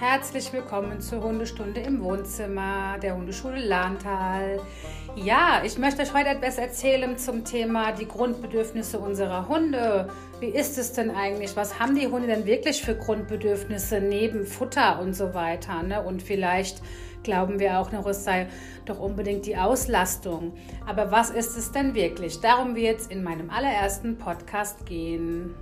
herzlich willkommen zur Hundestunde im Wohnzimmer der Hundeschule Lahntal. Ja, ich möchte euch heute etwas erzählen zum Thema die Grundbedürfnisse unserer Hunde. Wie ist es denn eigentlich? Was haben die Hunde denn wirklich für Grundbedürfnisse neben Futter und so weiter? Ne? Und vielleicht glauben wir auch noch, es sei doch unbedingt die Auslastung. Aber was ist es denn wirklich? Darum wird es in meinem allerersten Podcast gehen.